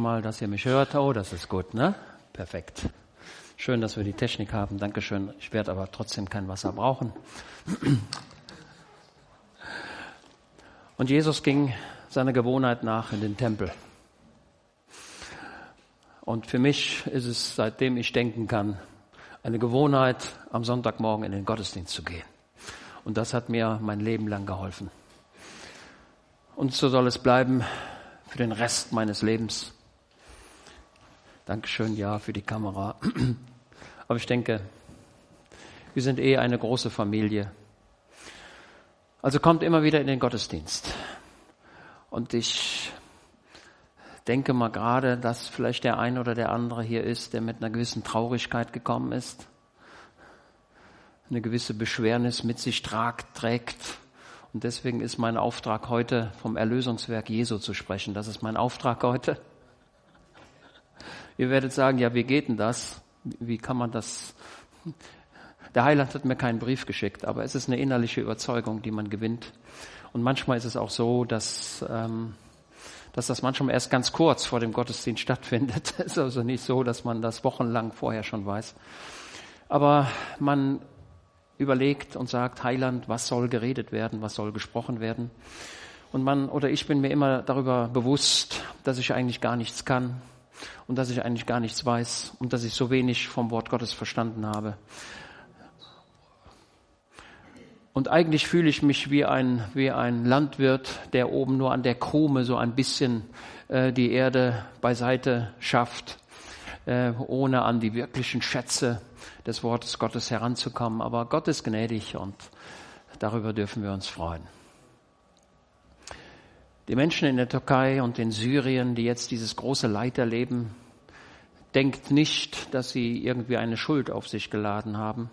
Mal, dass ihr mich hört. Oh, das ist gut, ne? Perfekt. Schön, dass wir die Technik haben. Dankeschön. Ich werde aber trotzdem kein Wasser brauchen. Und Jesus ging seiner Gewohnheit nach in den Tempel. Und für mich ist es, seitdem ich denken kann, eine Gewohnheit, am Sonntagmorgen in den Gottesdienst zu gehen. Und das hat mir mein Leben lang geholfen. Und so soll es bleiben für den Rest meines Lebens. Dankeschön, ja, für die Kamera. Aber ich denke, wir sind eh eine große Familie. Also kommt immer wieder in den Gottesdienst. Und ich denke mal gerade, dass vielleicht der ein oder der andere hier ist, der mit einer gewissen Traurigkeit gekommen ist, eine gewisse Beschwernis mit sich trägt. Und deswegen ist mein Auftrag heute vom Erlösungswerk Jesu zu sprechen. Das ist mein Auftrag heute. Ihr werdet sagen, ja, wie geht denn das? Wie kann man das? Der Heiland hat mir keinen Brief geschickt, aber es ist eine innerliche Überzeugung, die man gewinnt. Und manchmal ist es auch so, dass, ähm, dass das manchmal erst ganz kurz vor dem Gottesdienst stattfindet. Es ist also nicht so, dass man das wochenlang vorher schon weiß. Aber man überlegt und sagt, Heiland, was soll geredet werden, was soll gesprochen werden? Und man oder ich bin mir immer darüber bewusst, dass ich eigentlich gar nichts kann, und dass ich eigentlich gar nichts weiß und dass ich so wenig vom Wort Gottes verstanden habe. Und eigentlich fühle ich mich wie ein, wie ein Landwirt, der oben nur an der Krone so ein bisschen äh, die Erde beiseite schafft, äh, ohne an die wirklichen Schätze des Wortes Gottes heranzukommen. Aber Gott ist gnädig und darüber dürfen wir uns freuen. Die Menschen in der Türkei und in Syrien, die jetzt dieses große Leid erleben, denkt nicht, dass sie irgendwie eine Schuld auf sich geladen haben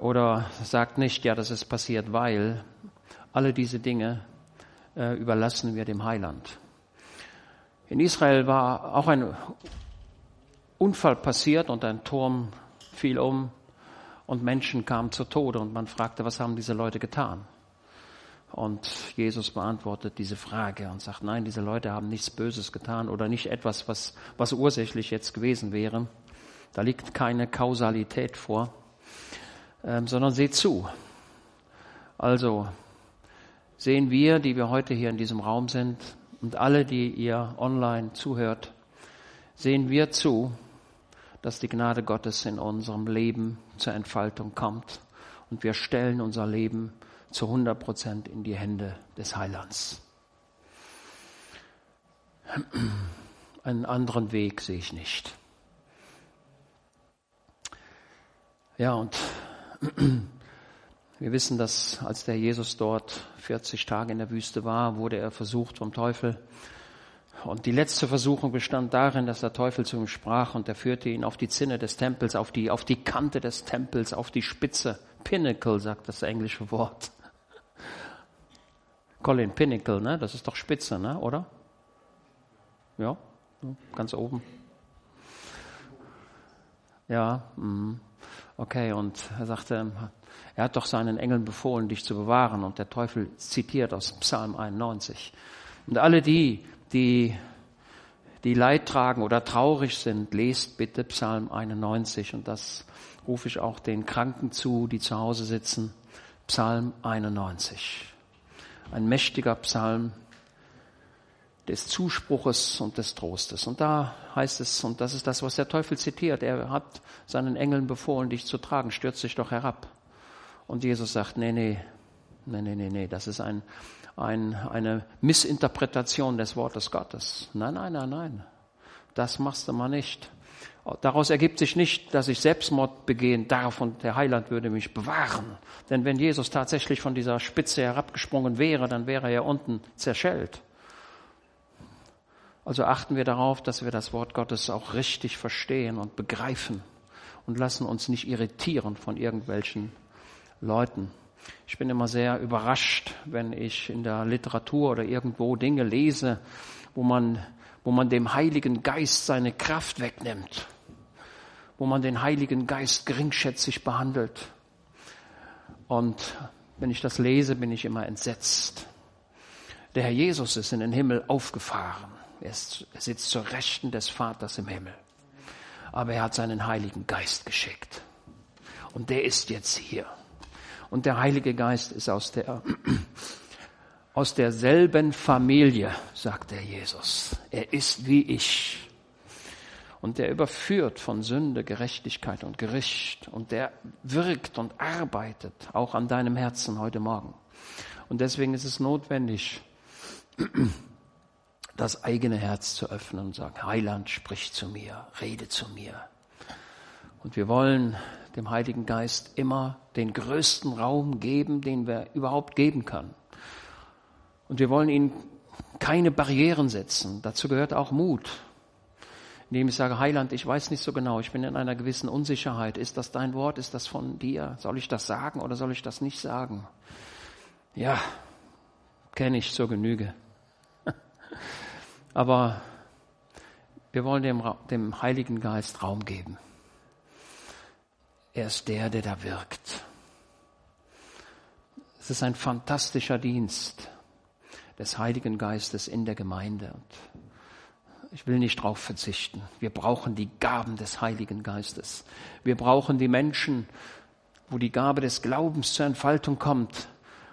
oder sagt nicht, ja, das ist passiert, weil alle diese Dinge äh, überlassen wir dem Heiland. In Israel war auch ein Unfall passiert und ein Turm fiel um und Menschen kamen zu Tode und man fragte, was haben diese Leute getan? Und Jesus beantwortet diese Frage und sagt, nein, diese Leute haben nichts Böses getan oder nicht etwas, was, was ursächlich jetzt gewesen wäre. Da liegt keine Kausalität vor, ähm, sondern seht zu. Also sehen wir, die wir heute hier in diesem Raum sind und alle, die ihr online zuhört, sehen wir zu, dass die Gnade Gottes in unserem Leben zur Entfaltung kommt und wir stellen unser Leben zu 100 Prozent in die Hände des Heilands. Einen anderen Weg sehe ich nicht. Ja, und wir wissen, dass als der Jesus dort 40 Tage in der Wüste war, wurde er versucht vom Teufel. Und die letzte Versuchung bestand darin, dass der Teufel zu ihm sprach und er führte ihn auf die Zinne des Tempels, auf die, auf die Kante des Tempels, auf die Spitze. Pinnacle sagt das englische Wort. Colin Pinnacle, ne? Das ist doch Spitze, ne? Oder? Ja, ganz oben. Ja, mh. okay. Und er sagte, er hat doch seinen Engeln befohlen, dich zu bewahren. Und der Teufel zitiert aus Psalm 91. Und alle die, die die Leid tragen oder traurig sind, lest bitte Psalm 91. Und das rufe ich auch den Kranken zu, die zu Hause sitzen. Psalm 91 ein mächtiger Psalm des Zuspruches und des Trostes. Und da heißt es, und das ist das, was der Teufel zitiert, er hat seinen Engeln befohlen, dich zu tragen, stürzt dich doch herab. Und Jesus sagt, nee, nee, nee, nee, nee, nee, das ist ein, ein, eine Missinterpretation des Wortes Gottes. Nein, nein, nein, nein, das machst du mal nicht. Daraus ergibt sich nicht, dass ich Selbstmord begehen darf und der Heiland würde mich bewahren. Denn wenn Jesus tatsächlich von dieser Spitze herabgesprungen wäre, dann wäre er unten zerschellt. Also achten wir darauf, dass wir das Wort Gottes auch richtig verstehen und begreifen und lassen uns nicht irritieren von irgendwelchen Leuten. Ich bin immer sehr überrascht, wenn ich in der Literatur oder irgendwo Dinge lese, wo man, wo man dem Heiligen Geist seine Kraft wegnimmt wo man den Heiligen Geist geringschätzig behandelt. Und wenn ich das lese, bin ich immer entsetzt. Der Herr Jesus ist in den Himmel aufgefahren. Er, sitzt zur Rechten des Vaters im Himmel. Aber er hat seinen Heiligen Geist geschickt. Und der ist jetzt hier. Und der Heilige Geist ist aus der, aus derselben Familie, sagt der Jesus. Er ist wie ich. Und der überführt von Sünde, Gerechtigkeit und Gericht. Und der wirkt und arbeitet auch an deinem Herzen heute Morgen. Und deswegen ist es notwendig, das eigene Herz zu öffnen und sagen, Heiland, sprich zu mir, rede zu mir. Und wir wollen dem Heiligen Geist immer den größten Raum geben, den wir überhaupt geben können. Und wir wollen ihm keine Barrieren setzen. Dazu gehört auch Mut indem ich sage, Heiland, ich weiß nicht so genau, ich bin in einer gewissen Unsicherheit. Ist das dein Wort? Ist das von dir? Soll ich das sagen oder soll ich das nicht sagen? Ja, kenne ich zur Genüge. Aber wir wollen dem, dem Heiligen Geist Raum geben. Er ist der, der da wirkt. Es ist ein fantastischer Dienst des Heiligen Geistes in der Gemeinde. Und ich will nicht darauf verzichten. Wir brauchen die Gaben des Heiligen Geistes. Wir brauchen die Menschen, wo die Gabe des Glaubens zur Entfaltung kommt,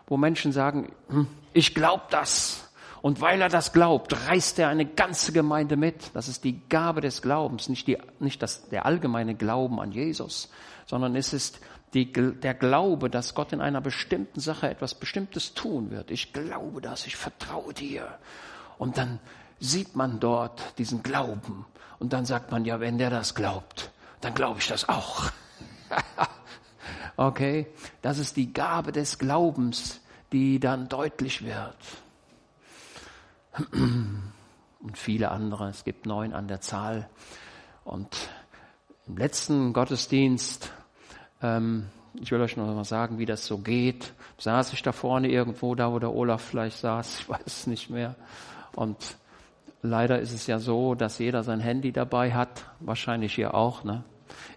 wo Menschen sagen, hm, ich glaube das. Und weil er das glaubt, reißt er eine ganze Gemeinde mit. Das ist die Gabe des Glaubens, nicht, die, nicht das, der allgemeine Glauben an Jesus, sondern es ist die, der Glaube, dass Gott in einer bestimmten Sache etwas Bestimmtes tun wird. Ich glaube das, ich vertraue dir. Und dann sieht man dort diesen Glauben. Und dann sagt man, ja, wenn der das glaubt, dann glaube ich das auch. okay, das ist die Gabe des Glaubens, die dann deutlich wird. Und viele andere, es gibt neun an der Zahl. Und im letzten Gottesdienst, ähm, ich will euch noch mal sagen, wie das so geht, saß ich da vorne irgendwo, da wo der Olaf vielleicht saß, ich weiß es nicht mehr. Und Leider ist es ja so, dass jeder sein Handy dabei hat, wahrscheinlich ihr auch. Ne?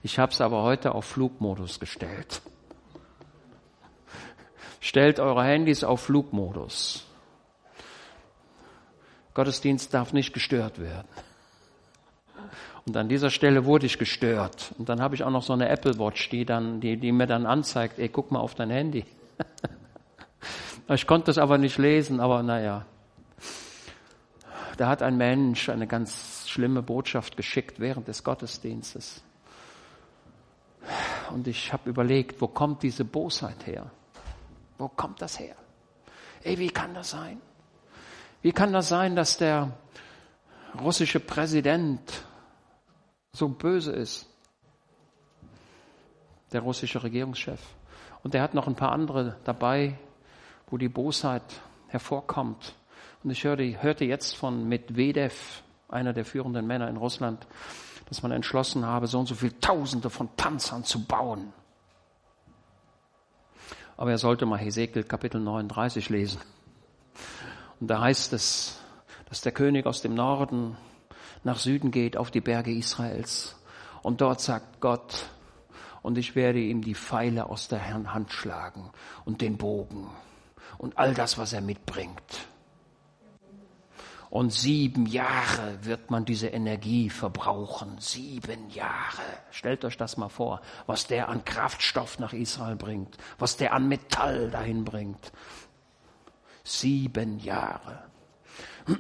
Ich habe es aber heute auf Flugmodus gestellt. Stellt eure Handys auf Flugmodus. Gottesdienst darf nicht gestört werden. Und an dieser Stelle wurde ich gestört. Und dann habe ich auch noch so eine Apple Watch, die, dann, die, die mir dann anzeigt, ey, guck mal auf dein Handy. ich konnte es aber nicht lesen, aber naja da hat ein Mensch eine ganz schlimme Botschaft geschickt während des Gottesdienstes. Und ich habe überlegt, wo kommt diese Bosheit her? Wo kommt das her? Ey, wie kann das sein? Wie kann das sein, dass der russische Präsident so böse ist? Der russische Regierungschef. Und er hat noch ein paar andere dabei, wo die Bosheit hervorkommt. Und ich hörte, hörte jetzt von Medvedev, einer der führenden Männer in Russland, dass man entschlossen habe, so und so viele Tausende von Panzern zu bauen. Aber er sollte mal Hesekiel Kapitel 39 lesen. Und da heißt es, dass der König aus dem Norden nach Süden geht auf die Berge Israels. Und dort sagt Gott, und ich werde ihm die Pfeile aus der Hand schlagen und den Bogen und all das, was er mitbringt. Und sieben Jahre wird man diese Energie verbrauchen. Sieben Jahre. Stellt euch das mal vor, was der an Kraftstoff nach Israel bringt, was der an Metall dahin bringt. Sieben Jahre.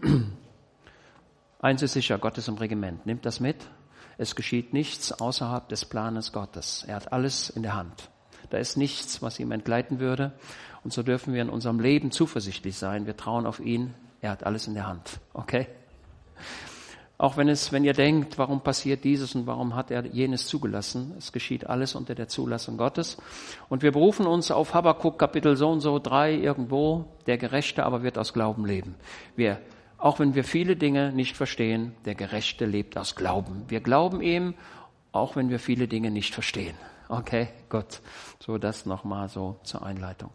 Eins ist sicher, Gott ist im Regiment. Nimmt das mit. Es geschieht nichts außerhalb des Planes Gottes. Er hat alles in der Hand. Da ist nichts, was ihm entgleiten würde. Und so dürfen wir in unserem Leben zuversichtlich sein. Wir trauen auf ihn. Er hat alles in der Hand. Okay? Auch wenn es, wenn ihr denkt, warum passiert dieses und warum hat er jenes zugelassen, es geschieht alles unter der Zulassung Gottes. Und wir berufen uns auf Habakkuk Kapitel so und so drei irgendwo, der Gerechte aber wird aus Glauben leben. Wir, auch wenn wir viele Dinge nicht verstehen, der Gerechte lebt aus Glauben. Wir glauben ihm, auch wenn wir viele Dinge nicht verstehen. Okay, Gott. So das nochmal so zur Einleitung.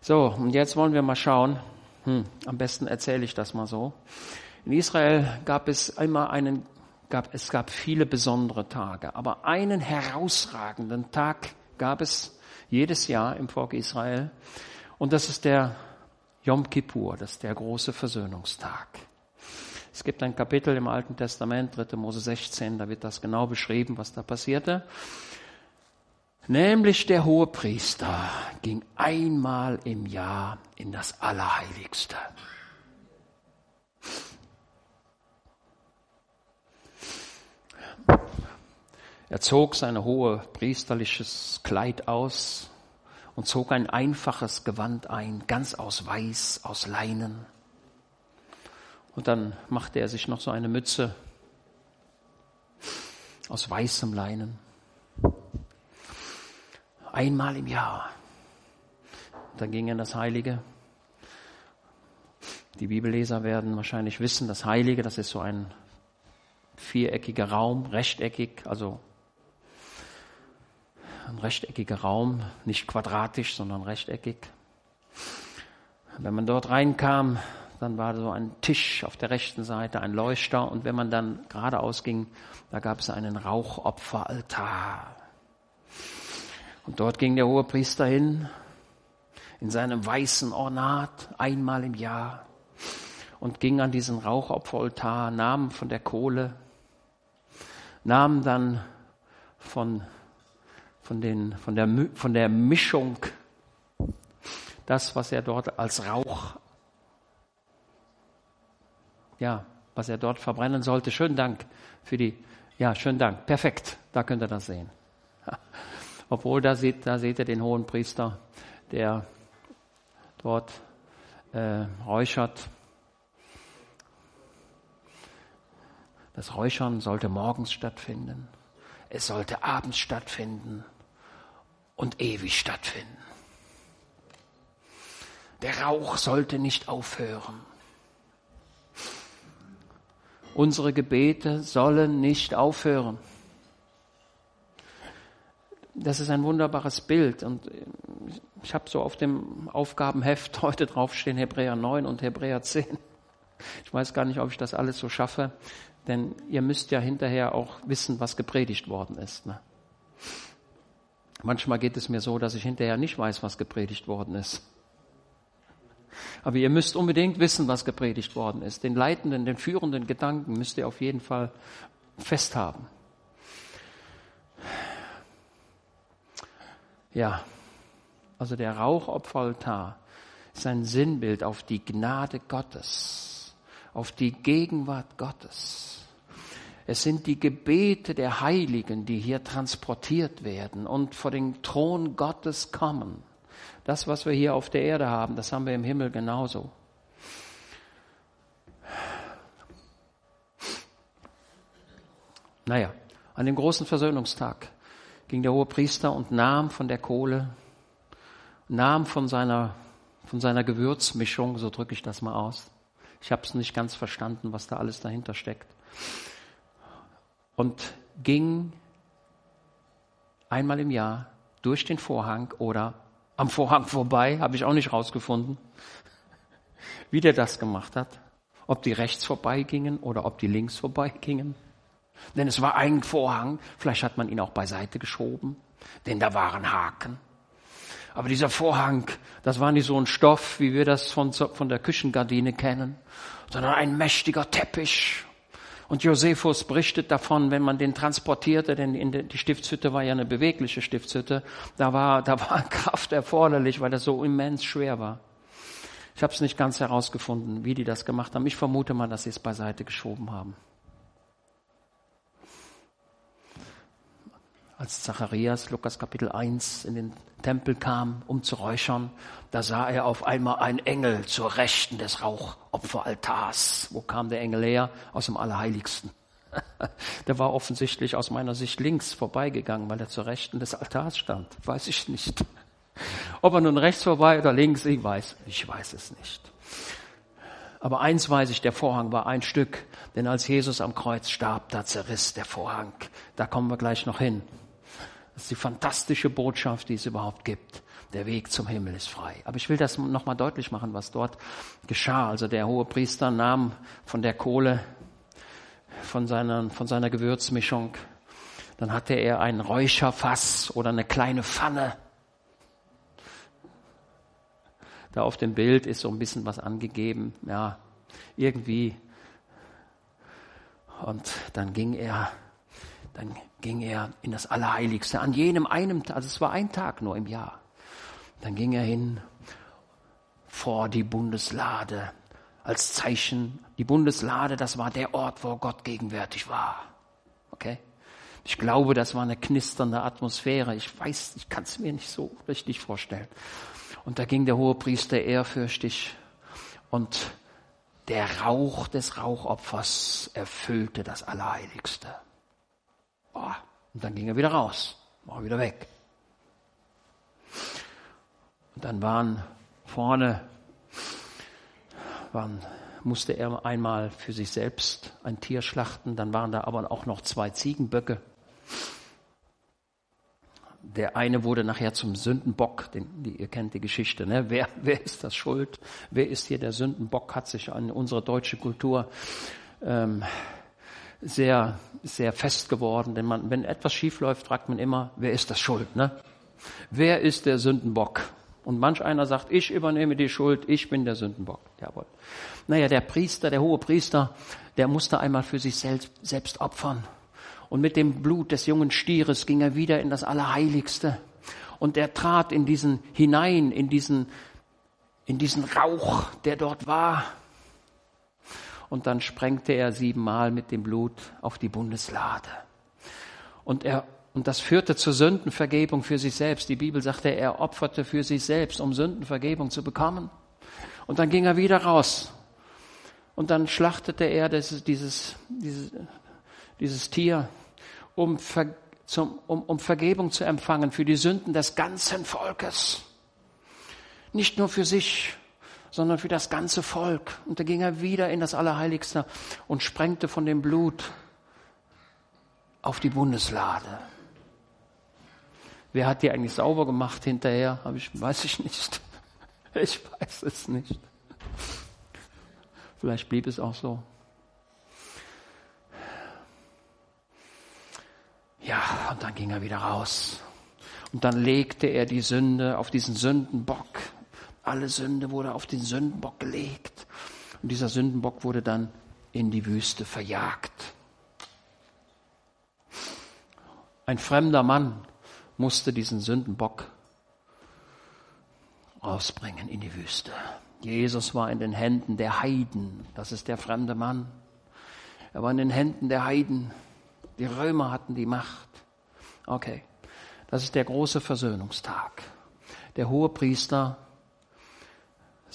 So, und jetzt wollen wir mal schauen, hm, am besten erzähle ich das mal so. In Israel gab es einmal einen, gab, es gab viele besondere Tage, aber einen herausragenden Tag gab es jedes Jahr im Volk Israel. Und das ist der Yom Kippur, das ist der große Versöhnungstag. Es gibt ein Kapitel im Alten Testament, 3. Mose 16, da wird das genau beschrieben, was da passierte. Nämlich der hohe Priester ging einmal im Jahr in das Allerheiligste. Er zog sein hohe priesterliches Kleid aus und zog ein einfaches Gewand ein, ganz aus Weiß, aus Leinen. Und dann machte er sich noch so eine Mütze aus weißem Leinen. Einmal im Jahr. Dann ging er in das Heilige. Die Bibelleser werden wahrscheinlich wissen, das Heilige, das ist so ein viereckiger Raum, rechteckig, also ein rechteckiger Raum, nicht quadratisch, sondern rechteckig. Wenn man dort reinkam, dann war so ein Tisch auf der rechten Seite, ein Leuchter und wenn man dann geradeaus ging, da gab es einen Rauchopferaltar. Und dort ging der hohe Priester hin, in seinem weißen Ornat, einmal im Jahr, und ging an diesen Rauchopferaltar, nahm von der Kohle, nahm dann von von, den, von, der, von der Mischung, das, was er dort als Rauch, ja, was er dort verbrennen sollte. Schönen Dank für die, ja, schönen Dank. Perfekt, da könnt ihr das sehen. Obwohl, da seht, da seht ihr den hohen Priester, der dort äh, räuchert. Das Räuchern sollte morgens stattfinden. Es sollte abends stattfinden und ewig stattfinden. Der Rauch sollte nicht aufhören. Unsere Gebete sollen nicht aufhören. Das ist ein wunderbares Bild und ich habe so auf dem Aufgabenheft heute draufstehen Hebräer 9 und Hebräer 10. Ich weiß gar nicht, ob ich das alles so schaffe, denn ihr müsst ja hinterher auch wissen, was gepredigt worden ist. Ne? Manchmal geht es mir so, dass ich hinterher nicht weiß, was gepredigt worden ist. Aber ihr müsst unbedingt wissen, was gepredigt worden ist. Den leitenden, den führenden Gedanken müsst ihr auf jeden Fall festhaben. Ja, also der Rauchopferaltar ist ein Sinnbild auf die Gnade Gottes, auf die Gegenwart Gottes. Es sind die Gebete der Heiligen, die hier transportiert werden und vor den Thron Gottes kommen. Das, was wir hier auf der Erde haben, das haben wir im Himmel genauso. Naja, an dem großen Versöhnungstag ging der hohe Priester und nahm von der Kohle, nahm von seiner, von seiner Gewürzmischung, so drücke ich das mal aus. Ich habe es nicht ganz verstanden, was da alles dahinter steckt und ging einmal im Jahr durch den Vorhang oder am Vorhang vorbei, habe ich auch nicht rausgefunden, wie der das gemacht hat. Ob die rechts vorbeigingen oder ob die links vorbeigingen. Denn es war ein Vorhang, vielleicht hat man ihn auch beiseite geschoben, denn da waren Haken. Aber dieser Vorhang, das war nicht so ein Stoff, wie wir das von, von der Küchengardine kennen, sondern ein mächtiger Teppich und Josephus berichtet davon, wenn man den transportierte, denn die Stiftshütte war ja eine bewegliche Stiftshütte, da war, da war Kraft erforderlich, weil das so immens schwer war. Ich habe es nicht ganz herausgefunden, wie die das gemacht haben. Ich vermute mal, dass sie es beiseite geschoben haben. Als Zacharias, Lukas Kapitel 1, in den Tempel kam, um zu räuchern, da sah er auf einmal einen Engel zur Rechten des Rauchopferaltars. Wo kam der Engel her? Aus dem Allerheiligsten. der war offensichtlich aus meiner Sicht links vorbeigegangen, weil er zur Rechten des Altars stand. Weiß ich nicht. Ob er nun rechts vorbei oder links, ich weiß, ich weiß es nicht. Aber eins weiß ich, der Vorhang war ein Stück, denn als Jesus am Kreuz starb, da zerriss der Vorhang. Da kommen wir gleich noch hin. Das ist die fantastische Botschaft, die es überhaupt gibt. Der Weg zum Himmel ist frei. Aber ich will das nochmal deutlich machen, was dort geschah. Also der hohe Priester nahm von der Kohle, von seiner, von seiner Gewürzmischung, dann hatte er ein Räucherfass oder eine kleine Pfanne. Da auf dem Bild ist so ein bisschen was angegeben. Ja, irgendwie Und dann ging er, dann ging er in das Allerheiligste an jenem einem Tag, also es war ein Tag nur im Jahr. Dann ging er hin vor die Bundeslade als Zeichen. Die Bundeslade, das war der Ort, wo Gott gegenwärtig war. Okay? Ich glaube, das war eine knisternde Atmosphäre. Ich weiß, ich kann es mir nicht so richtig vorstellen. Und da ging der hohe Priester ehrfürchtig und der Rauch des Rauchopfers erfüllte das Allerheiligste. Boah. Und dann ging er wieder raus, war wieder weg. Und dann waren vorne, waren, musste er einmal für sich selbst ein Tier schlachten, dann waren da aber auch noch zwei Ziegenböcke. Der eine wurde nachher zum Sündenbock, den, die, ihr kennt die Geschichte, ne? wer, wer ist das schuld? Wer ist hier der Sündenbock? Hat sich an unsere deutsche Kultur ähm, sehr, sehr fest geworden. Denn man, wenn etwas schief läuft, fragt man immer, wer ist das schuld? Ne? Wer ist der Sündenbock? Und manch einer sagt, ich übernehme die Schuld, ich bin der Sündenbock. Jawohl. Naja, der Priester, der hohe Priester, der musste einmal für sich selbst, selbst opfern. Und mit dem Blut des jungen Stieres ging er wieder in das Allerheiligste. Und er trat in diesen hinein, in diesen, in diesen Rauch, der dort war. Und dann sprengte er siebenmal mit dem Blut auf die Bundeslade. Und er, und das führte zur Sündenvergebung für sich selbst. Die Bibel sagte, er opferte für sich selbst, um Sündenvergebung zu bekommen. Und dann ging er wieder raus. Und dann schlachtete er dieses, dieses, dieses Tier, um, Ver, zum, um, um Vergebung zu empfangen für die Sünden des ganzen Volkes. Nicht nur für sich, sondern für das ganze Volk. Und da ging er wieder in das Allerheiligste und sprengte von dem Blut auf die Bundeslade. Wer hat die eigentlich sauber gemacht hinterher? Ich, weiß ich nicht. Ich weiß es nicht. Vielleicht blieb es auch so. Ja, und dann ging er wieder raus. Und dann legte er die Sünde auf diesen Sündenbock. Alle Sünde wurde auf den Sündenbock gelegt. Und dieser Sündenbock wurde dann in die Wüste verjagt. Ein fremder Mann musste diesen Sündenbock rausbringen in die Wüste. Jesus war in den Händen der Heiden. Das ist der fremde Mann. Er war in den Händen der Heiden. Die Römer hatten die Macht. Okay, das ist der große Versöhnungstag. Der hohe Priester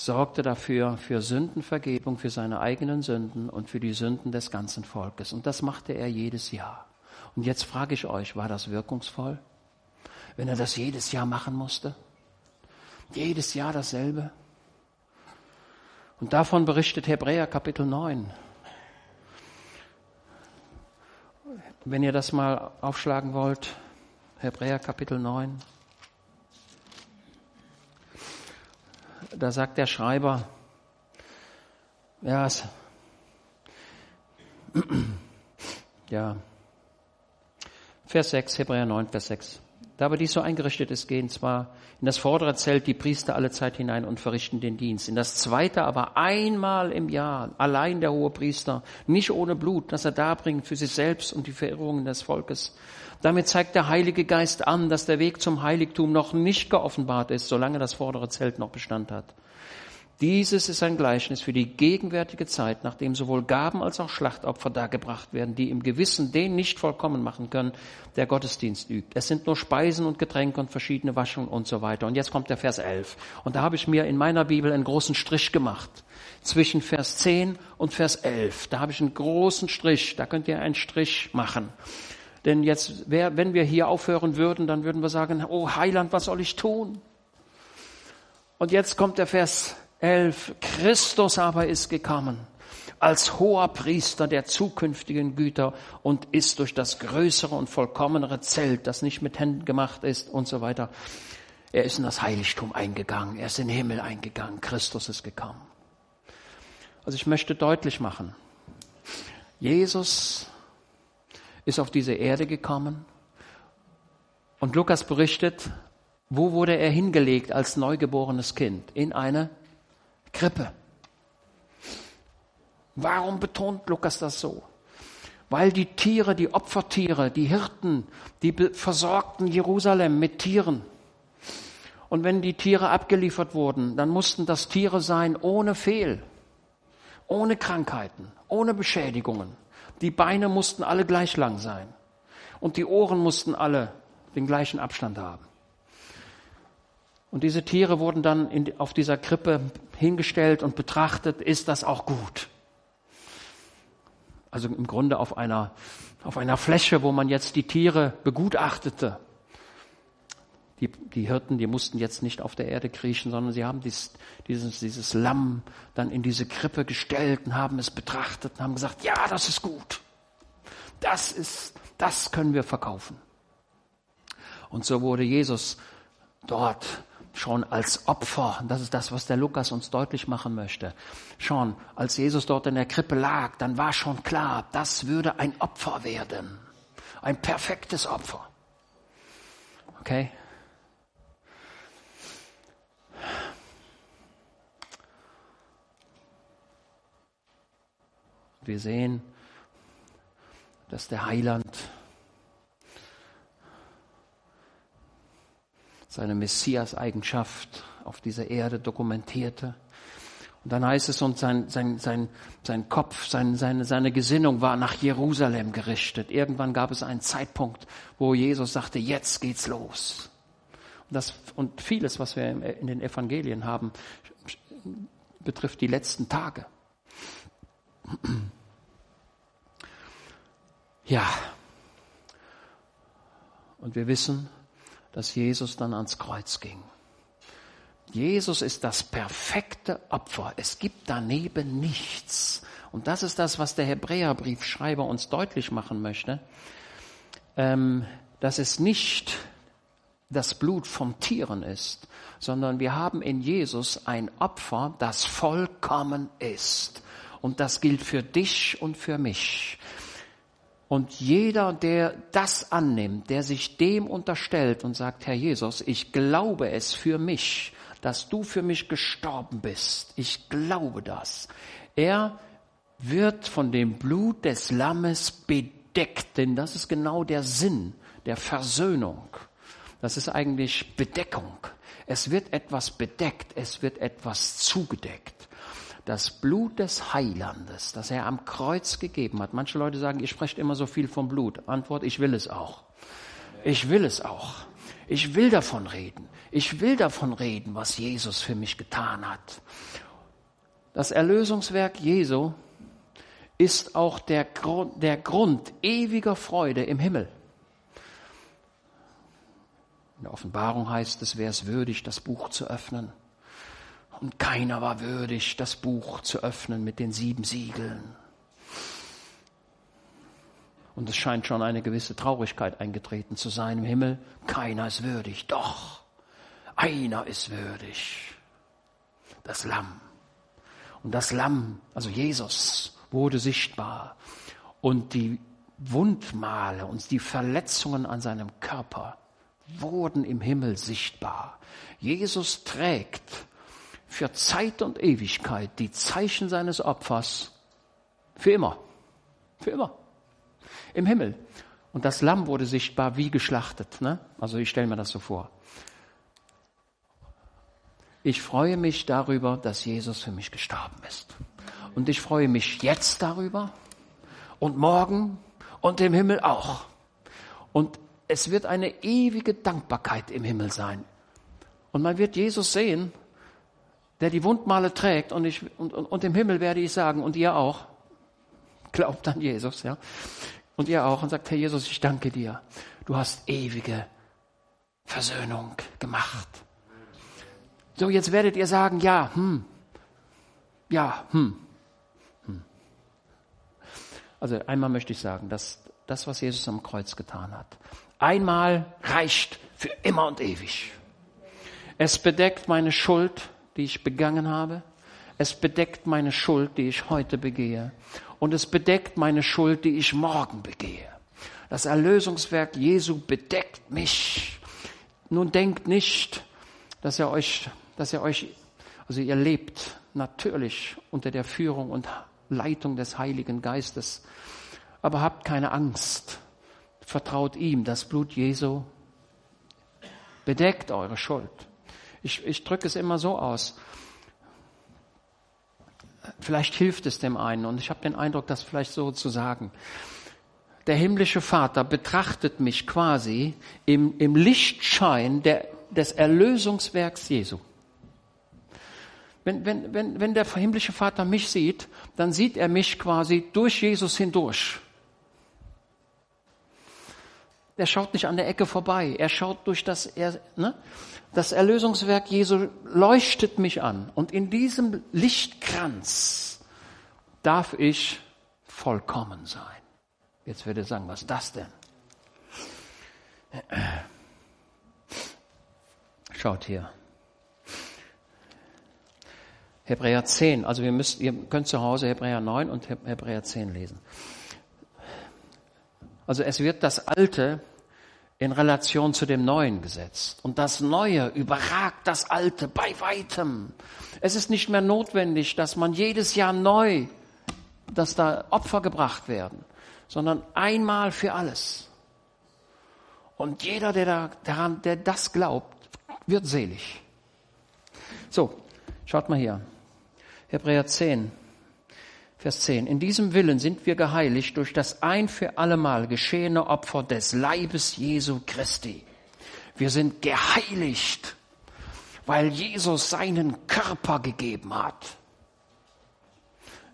sorgte dafür, für Sündenvergebung, für seine eigenen Sünden und für die Sünden des ganzen Volkes. Und das machte er jedes Jahr. Und jetzt frage ich euch, war das wirkungsvoll? Wenn er das jedes Jahr machen musste? Jedes Jahr dasselbe? Und davon berichtet Hebräer Kapitel 9. Wenn ihr das mal aufschlagen wollt, Hebräer Kapitel 9. Da sagt der Schreiber, ja, es, ja, Vers 6, Hebräer 9, Vers 6. Da aber dies so eingerichtet ist, gehen zwar in das vordere Zelt die Priester alle Zeit hinein und verrichten den Dienst. In das zweite aber einmal im Jahr, allein der hohe Priester, nicht ohne Blut, das er darbringt für sich selbst und die Verirrungen des Volkes. Damit zeigt der Heilige Geist an, dass der Weg zum Heiligtum noch nicht geoffenbart ist, solange das vordere Zelt noch Bestand hat. Dieses ist ein Gleichnis für die gegenwärtige Zeit, nachdem sowohl Gaben als auch Schlachtopfer dargebracht werden, die im Gewissen den nicht vollkommen machen können, der Gottesdienst übt. Es sind nur Speisen und Getränke und verschiedene Waschungen und so weiter. Und jetzt kommt der Vers 11. Und da habe ich mir in meiner Bibel einen großen Strich gemacht. Zwischen Vers 10 und Vers 11. Da habe ich einen großen Strich. Da könnt ihr einen Strich machen. Denn jetzt, wenn wir hier aufhören würden, dann würden wir sagen, oh Heiland, was soll ich tun? Und jetzt kommt der Vers 11. Christus aber ist gekommen als hoher Priester der zukünftigen Güter und ist durch das größere und vollkommenere Zelt, das nicht mit Händen gemacht ist und so weiter. Er ist in das Heiligtum eingegangen, er ist in den Himmel eingegangen, Christus ist gekommen. Also ich möchte deutlich machen, Jesus ist auf diese Erde gekommen und Lukas berichtet, wo wurde er hingelegt als neugeborenes Kind? In eine Krippe. Warum betont Lukas das so? weil die Tiere, die Opfertiere, die Hirten, die versorgten Jerusalem mit Tieren. Und wenn die Tiere abgeliefert wurden, dann mussten das Tiere sein ohne Fehl, ohne Krankheiten, ohne Beschädigungen. Die Beine mussten alle gleich lang sein. Und die Ohren mussten alle den gleichen Abstand haben. Und diese Tiere wurden dann in, auf dieser Krippe hingestellt und betrachtet, ist das auch gut? Also im Grunde auf einer, auf einer Fläche, wo man jetzt die Tiere begutachtete. Die, die Hirten, die mussten jetzt nicht auf der Erde kriechen, sondern sie haben dies, dieses, dieses Lamm dann in diese Krippe gestellt und haben es betrachtet und haben gesagt, ja, das ist gut. Das ist, das können wir verkaufen. Und so wurde Jesus dort schon als Opfer, das ist das, was der Lukas uns deutlich machen möchte, schon als Jesus dort in der Krippe lag, dann war schon klar, das würde ein Opfer werden. Ein perfektes Opfer. Okay? Wir sehen, dass der Heiland seine Messias-Eigenschaft auf dieser Erde dokumentierte. Und dann heißt es, und sein, sein, sein, sein Kopf, sein, seine, seine Gesinnung war nach Jerusalem gerichtet. Irgendwann gab es einen Zeitpunkt, wo Jesus sagte, jetzt geht's los. Und, das, und vieles, was wir in den Evangelien haben, betrifft die letzten Tage. Ja. Und wir wissen, dass Jesus dann ans Kreuz ging. Jesus ist das perfekte Opfer. Es gibt daneben nichts. Und das ist das, was der Hebräerbriefschreiber uns deutlich machen möchte, ähm, dass es nicht das Blut von Tieren ist, sondern wir haben in Jesus ein Opfer, das vollkommen ist. Und das gilt für dich und für mich. Und jeder, der das annimmt, der sich dem unterstellt und sagt, Herr Jesus, ich glaube es für mich, dass du für mich gestorben bist. Ich glaube das. Er wird von dem Blut des Lammes bedeckt, denn das ist genau der Sinn der Versöhnung. Das ist eigentlich Bedeckung. Es wird etwas bedeckt, es wird etwas zugedeckt das Blut des Heilandes, das er am Kreuz gegeben hat. Manche Leute sagen, ihr sprecht immer so viel vom Blut. Antwort, ich will es auch. Ich will es auch. Ich will davon reden. Ich will davon reden, was Jesus für mich getan hat. Das Erlösungswerk Jesu ist auch der Grund, der Grund ewiger Freude im Himmel. In der Offenbarung heißt es, wer ist würdig, das Buch zu öffnen und keiner war würdig, das Buch zu öffnen mit den sieben Siegeln. Und es scheint schon eine gewisse Traurigkeit eingetreten zu sein im Himmel. Keiner ist würdig. Doch, einer ist würdig. Das Lamm. Und das Lamm, also Jesus, wurde sichtbar. Und die Wundmale und die Verletzungen an seinem Körper wurden im Himmel sichtbar. Jesus trägt für Zeit und Ewigkeit die Zeichen seines Opfers für immer. Für immer. Im Himmel. Und das Lamm wurde sichtbar wie geschlachtet. Ne? Also ich stelle mir das so vor. Ich freue mich darüber, dass Jesus für mich gestorben ist. Und ich freue mich jetzt darüber und morgen und im Himmel auch. Und es wird eine ewige Dankbarkeit im Himmel sein. Und man wird Jesus sehen der die Wundmale trägt und, ich, und, und, und im Himmel werde ich sagen, und ihr auch, glaubt an Jesus, ja, und ihr auch, und sagt, Herr Jesus, ich danke dir, du hast ewige Versöhnung gemacht. So, jetzt werdet ihr sagen, ja, hm, ja, hm, hm. Also einmal möchte ich sagen, dass das, was Jesus am Kreuz getan hat, einmal reicht für immer und ewig. Es bedeckt meine Schuld, die ich begangen habe. Es bedeckt meine Schuld, die ich heute begehe. Und es bedeckt meine Schuld, die ich morgen begehe. Das Erlösungswerk Jesu bedeckt mich. Nun denkt nicht, dass er euch, dass er euch, also ihr lebt natürlich unter der Führung und Leitung des Heiligen Geistes. Aber habt keine Angst. Vertraut ihm. Das Blut Jesu bedeckt eure Schuld. Ich, ich drücke es immer so aus. Vielleicht hilft es dem einen und ich habe den Eindruck, das vielleicht so zu sagen. Der himmlische Vater betrachtet mich quasi im, im Lichtschein der, des Erlösungswerks Jesu. Wenn, wenn, wenn, wenn der himmlische Vater mich sieht, dann sieht er mich quasi durch Jesus hindurch. Er schaut nicht an der Ecke vorbei. Er schaut durch das, er, ne? das Erlösungswerk Jesu leuchtet mich an. Und in diesem Lichtkranz darf ich vollkommen sein. Jetzt würde ich sagen, was ist das denn? Schaut hier. Hebräer 10, also wir müsst, ihr könnt zu Hause Hebräer 9 und Hebräer 10 lesen. Also es wird das Alte in Relation zu dem Neuen gesetzt. Und das Neue überragt das Alte bei weitem. Es ist nicht mehr notwendig, dass man jedes Jahr neu, dass da Opfer gebracht werden, sondern einmal für alles. Und jeder, der da, daran, der das glaubt, wird selig. So, schaut mal hier. Hebräer 10, Vers 10. In diesem Willen sind wir geheiligt durch das ein für allemal geschehene Opfer des Leibes Jesu Christi. Wir sind geheiligt, weil Jesus seinen Körper gegeben hat.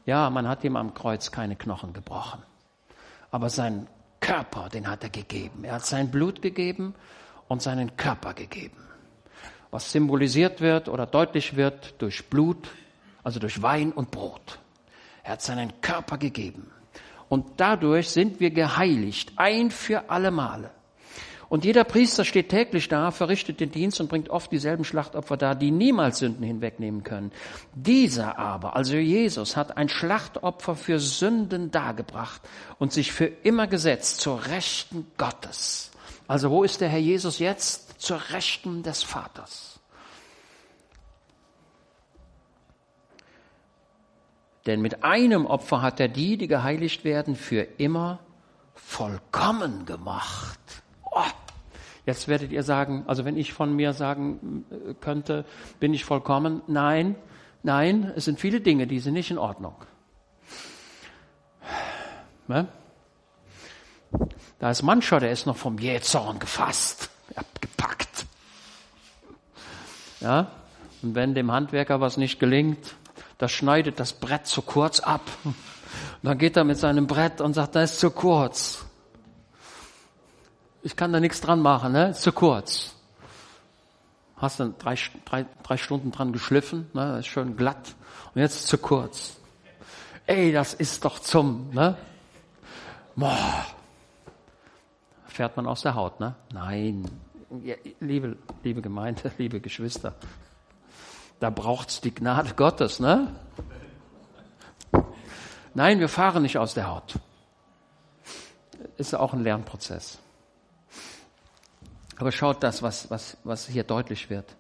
Ja, man hat ihm am Kreuz keine Knochen gebrochen, aber seinen Körper, den hat er gegeben. Er hat sein Blut gegeben und seinen Körper gegeben. Was symbolisiert wird oder deutlich wird durch Blut, also durch Wein und Brot. Er hat seinen Körper gegeben. Und dadurch sind wir geheiligt, ein für alle Male. Und jeder Priester steht täglich da, verrichtet den Dienst und bringt oft dieselben Schlachtopfer dar, die niemals Sünden hinwegnehmen können. Dieser aber, also Jesus, hat ein Schlachtopfer für Sünden dargebracht und sich für immer gesetzt zur Rechten Gottes. Also wo ist der Herr Jesus jetzt? Zur Rechten des Vaters. Denn mit einem Opfer hat er die, die geheiligt werden, für immer vollkommen gemacht. Oh, jetzt werdet ihr sagen, also wenn ich von mir sagen äh, könnte, bin ich vollkommen? Nein, nein, es sind viele Dinge, die sind nicht in Ordnung. Ne? Da ist mancher, der ist noch vom Jähzorn gefasst, abgepackt. Ja, und wenn dem Handwerker was nicht gelingt, da schneidet das Brett zu kurz ab. Und dann geht er mit seinem Brett und sagt, das ist zu kurz. Ich kann da nichts dran machen, ne? Ist zu kurz. Hast dann drei, drei, drei Stunden dran geschliffen, ne? Ist schön glatt. Und jetzt ist zu kurz. Ey, das ist doch zum, ne? Boah. Fährt man aus der Haut, ne? Nein. Liebe, liebe Gemeinde, liebe Geschwister. Da braucht's die Gnade Gottes, ne? Nein, wir fahren nicht aus der Haut. Ist auch ein Lernprozess. Aber schaut das, was, was, was hier deutlich wird.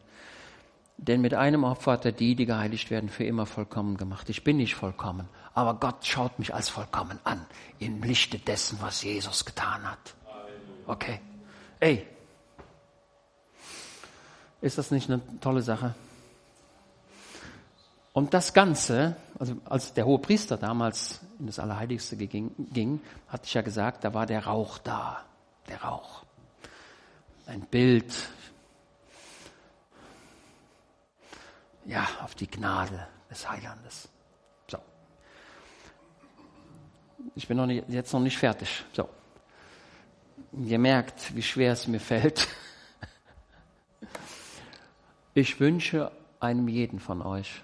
Denn mit einem Opfer hat er die, die geheiligt werden, für immer vollkommen gemacht. Ich bin nicht vollkommen, aber Gott schaut mich als vollkommen an, im Lichte dessen, was Jesus getan hat. Okay. Ey, ist das nicht eine tolle Sache? Und das Ganze, also als der hohe Priester damals in das Allerheiligste ging, ging, hatte ich ja gesagt, da war der Rauch da, der Rauch. Ein Bild, ja, auf die Gnade des Heilandes. So. Ich bin noch nicht, jetzt noch nicht fertig. So. Ihr merkt, wie schwer es mir fällt. Ich wünsche einem jeden von euch,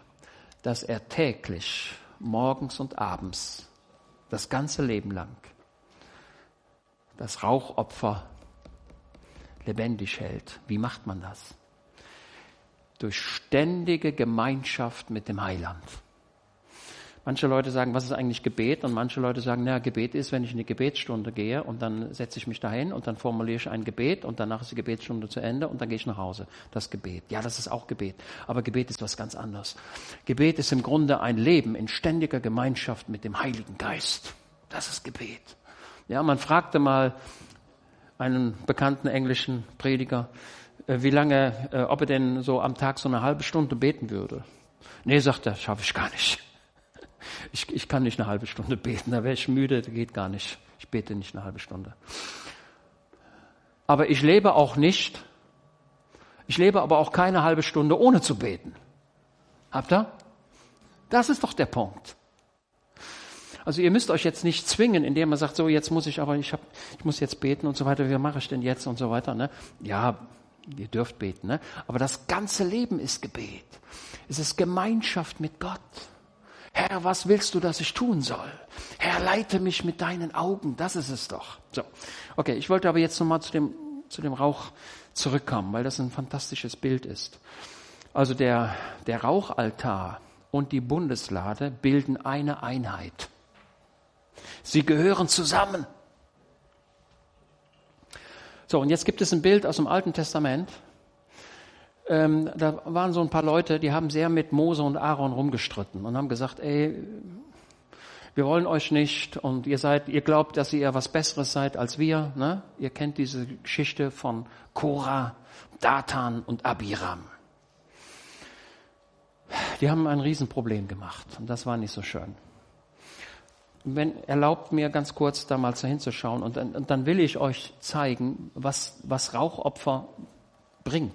dass er täglich, morgens und abends, das ganze Leben lang, das Rauchopfer lebendig hält. Wie macht man das? Durch ständige Gemeinschaft mit dem Heiland. Manche Leute sagen, was ist eigentlich Gebet? Und manche Leute sagen, naja, Gebet ist, wenn ich in die Gebetsstunde gehe und dann setze ich mich dahin und dann formuliere ich ein Gebet und danach ist die Gebetsstunde zu Ende und dann gehe ich nach Hause. Das Gebet. Ja, das ist auch Gebet. Aber Gebet ist was ganz anderes. Gebet ist im Grunde ein Leben in ständiger Gemeinschaft mit dem Heiligen Geist. Das ist Gebet. Ja, man fragte mal einen bekannten englischen Prediger, äh, wie lange, äh, ob er denn so am Tag so eine halbe Stunde beten würde. Nee, sagt er, schaffe ich gar nicht. Ich, ich kann nicht eine halbe Stunde beten, da wäre ich müde, das geht gar nicht. Ich bete nicht eine halbe Stunde. Aber ich lebe auch nicht, ich lebe aber auch keine halbe Stunde ohne zu beten. Habt ihr? Das ist doch der Punkt. Also ihr müsst euch jetzt nicht zwingen, indem man sagt, so jetzt muss ich aber, ich, hab, ich muss jetzt beten und so weiter, wie mache ich denn jetzt und so weiter. Ne? Ja, ihr dürft beten, ne? aber das ganze Leben ist Gebet. Es ist Gemeinschaft mit Gott. Herr, was willst du, dass ich tun soll? Herr, leite mich mit deinen Augen. Das ist es doch. So. Okay, ich wollte aber jetzt nochmal zu dem, zu dem Rauch zurückkommen, weil das ein fantastisches Bild ist. Also der, der Rauchaltar und die Bundeslade bilden eine Einheit. Sie gehören zusammen. So, und jetzt gibt es ein Bild aus dem Alten Testament. Ähm, da waren so ein paar Leute, die haben sehr mit Mose und Aaron rumgestritten und haben gesagt, ey, wir wollen euch nicht und ihr seid, ihr glaubt, dass ihr was Besseres seid als wir. Ne? Ihr kennt diese Geschichte von Korah, Datan und Abiram. Die haben ein Riesenproblem gemacht und das war nicht so schön wenn, erlaubt mir ganz kurz da mal hinzuschauen und, und dann will ich euch zeigen, was, was Rauchopfer bringt.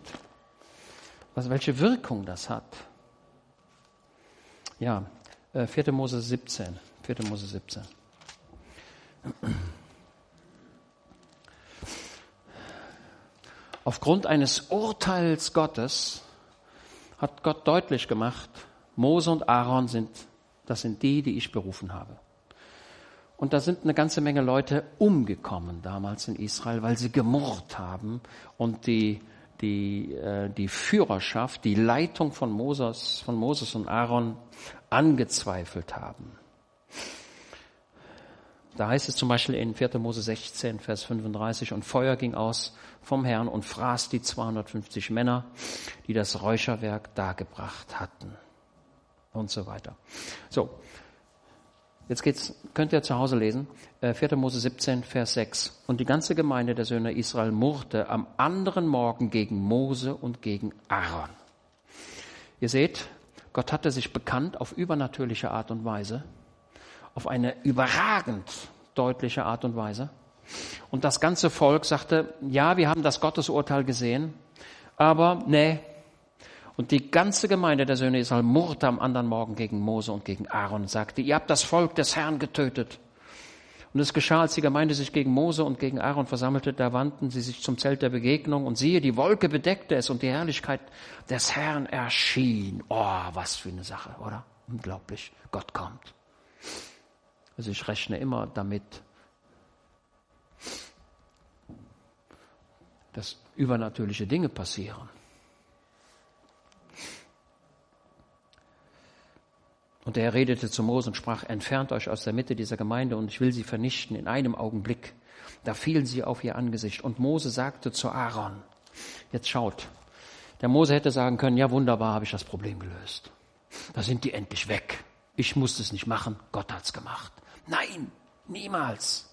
Was, welche Wirkung das hat. Ja, 4. Äh, Mose 17. 4. Mose 17. Aufgrund eines Urteils Gottes hat Gott deutlich gemacht, Mose und Aaron sind, das sind die, die ich berufen habe. Und da sind eine ganze Menge Leute umgekommen damals in Israel, weil sie gemurrt haben und die, die, äh, die Führerschaft, die Leitung von Moses, von Moses und Aaron angezweifelt haben. Da heißt es zum Beispiel in 4. Mose 16, Vers 35, und Feuer ging aus vom Herrn und fraß die 250 Männer, die das Räucherwerk dargebracht hatten. Und so weiter. So, Jetzt geht's, könnt ihr zu Hause lesen, 4. Äh, Mose 17, Vers 6. Und die ganze Gemeinde der Söhne Israel murrte am anderen Morgen gegen Mose und gegen Aaron. Ihr seht, Gott hatte sich bekannt auf übernatürliche Art und Weise, auf eine überragend deutliche Art und Weise. Und das ganze Volk sagte, ja, wir haben das Gottesurteil gesehen, aber nee, und die ganze Gemeinde der Söhne Israel murrte am anderen Morgen gegen Mose und gegen Aaron und sagte, ihr habt das Volk des Herrn getötet. Und es geschah, als die Gemeinde sich gegen Mose und gegen Aaron versammelte, da wandten sie sich zum Zelt der Begegnung und siehe, die Wolke bedeckte es und die Herrlichkeit des Herrn erschien. Oh, was für eine Sache, oder? Unglaublich. Gott kommt. Also ich rechne immer damit, dass übernatürliche Dinge passieren. Und der Herr redete zu Mose und sprach, entfernt euch aus der Mitte dieser Gemeinde und ich will sie vernichten in einem Augenblick. Da fielen sie auf ihr Angesicht. Und Mose sagte zu Aaron, jetzt schaut, der Mose hätte sagen können, ja wunderbar, habe ich das Problem gelöst. Da sind die endlich weg. Ich musste es nicht machen, Gott hat's gemacht. Nein, niemals.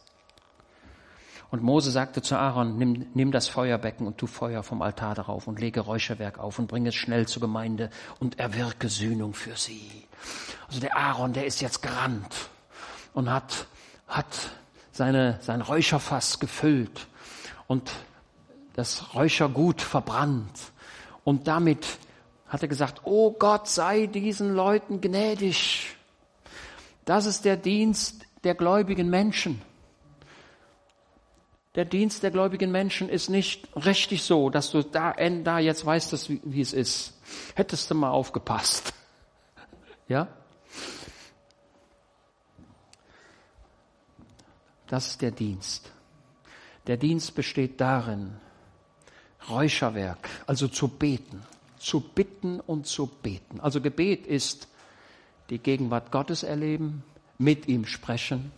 Und Mose sagte zu Aaron, nimm, nimm das Feuerbecken und tu Feuer vom Altar darauf und lege Räucherwerk auf und bring es schnell zur Gemeinde und erwirke Sühnung für sie. Also der Aaron, der ist jetzt gerannt und hat, hat seine, sein Räucherfass gefüllt und das Räuchergut verbrannt. Und damit hat er gesagt, oh Gott, sei diesen Leuten gnädig. Das ist der Dienst der gläubigen Menschen der Dienst der gläubigen Menschen ist nicht richtig so, dass du da, da jetzt weißt, wie, wie es ist. Hättest du mal aufgepasst. Ja? Das ist der Dienst. Der Dienst besteht darin, Räucherwerk, also zu beten, zu bitten und zu beten. Also Gebet ist die Gegenwart Gottes erleben, mit ihm sprechen,